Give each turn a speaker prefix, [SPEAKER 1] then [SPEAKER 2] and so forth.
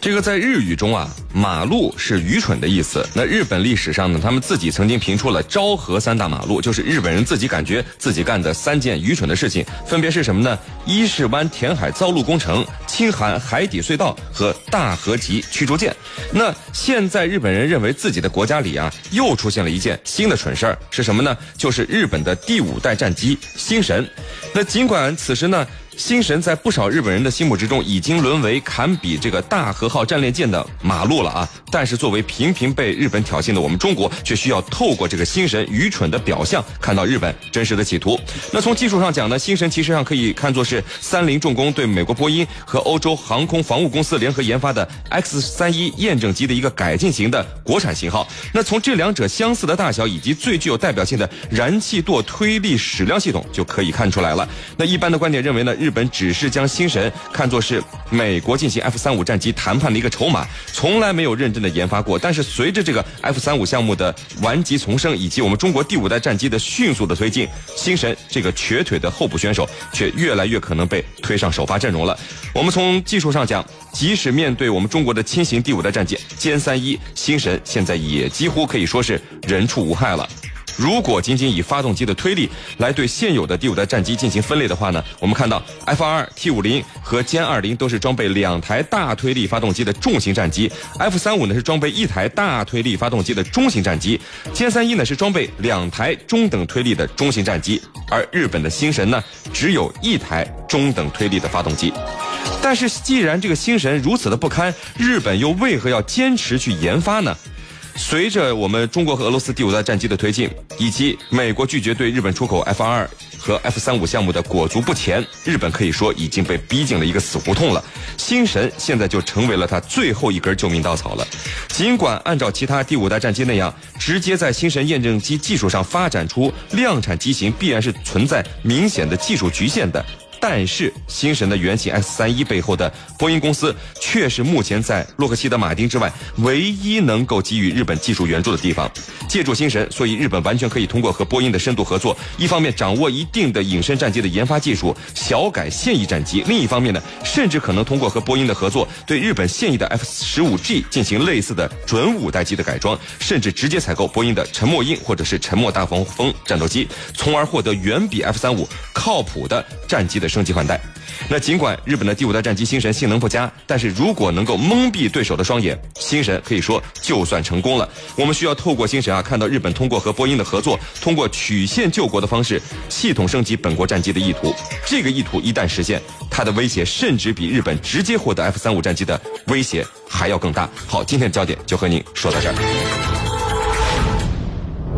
[SPEAKER 1] 这个在日语中啊，马路是愚蠢的意思。那日本历史上呢，他们自己曾经评出了昭和三大马路，就是日本人自己感觉自己干的三件愚蠢的事情，分别是什么呢？伊势湾填海造陆工程、青海海底隧道和大和级驱逐舰。那现在日本人认为自己的国家里啊，又出现了一件新的蠢事儿，是什么呢？就是日本的第五代战机星神。那尽管此时呢。星神在不少日本人的心目之中已经沦为堪比这个大和号战列舰的马路了啊！但是作为频频被日本挑衅的我们中国，却需要透过这个星神愚蠢的表象，看到日本真实的企图。那从技术上讲呢，星神其实上可以看作是三菱重工对美国波音和欧洲航空防务公司联合研发的 X 三一验证机的一个改进型的国产型号。那从这两者相似的大小以及最具有代表性的燃气舵推力矢量系统就可以看出来了。那一般的观点认为呢？日本只是将星神看作是美国进行 F 三五战机谈判的一个筹码，从来没有认真的研发过。但是随着这个 F 三五项目的顽疾丛生，以及我们中国第五代战机的迅速的推进，星神这个瘸腿的候补选手却越来越可能被推上首发阵容了。我们从技术上讲，即使面对我们中国的轻型第五代战机歼三一，星神现在也几乎可以说是人畜无害了。如果仅仅以发动机的推力来对现有的第五代战机进行分类的话呢，我们看到 F 二 T 五零和歼二零都是装备两台大推力发动机的重型战机，F 三五呢是装备一台大推力发动机的中型战机，歼三一呢是装备两台中等推力的中型战机，而日本的星神呢只有一台中等推力的发动机。但是既然这个星神如此的不堪，日本又为何要坚持去研发呢？随着我们中国和俄罗斯第五代战机的推进，以及美国拒绝对日本出口 F 二和 F 三五项目的裹足不前，日本可以说已经被逼进了一个死胡同了。星神现在就成为了他最后一根救命稻草了。尽管按照其他第五代战机那样，直接在星神验证机技术上发展出量产机型，必然是存在明显的技术局限的。但是，星神的原型 S 三一背后的波音公司，却是目前在洛克希德马丁之外唯一能够给予日本技术援助的地方。借助星神，所以日本完全可以通过和波音的深度合作，一方面掌握一定的隐身战机的研发技术，小改现役战机；另一方面呢，甚至可能通过和波音的合作，对日本现役的 F 十五 G 进行类似的准五代机的改装，甚至直接采购波音的沉默鹰或者是沉默大黄蜂战斗机，从而获得远比 F 三五靠谱的战机的。升级换代，那尽管日本的第五代战机星神性能不佳，但是如果能够蒙蔽对手的双眼，星神可以说就算成功了。我们需要透过星神啊，看到日本通过和波音的合作，通过曲线救国的方式，系统升级本国战机的意图。这个意图一旦实现，它的威胁甚至比日本直接获得 F 三五战机的威胁还要更大。好，今天的焦点就和您说到这儿。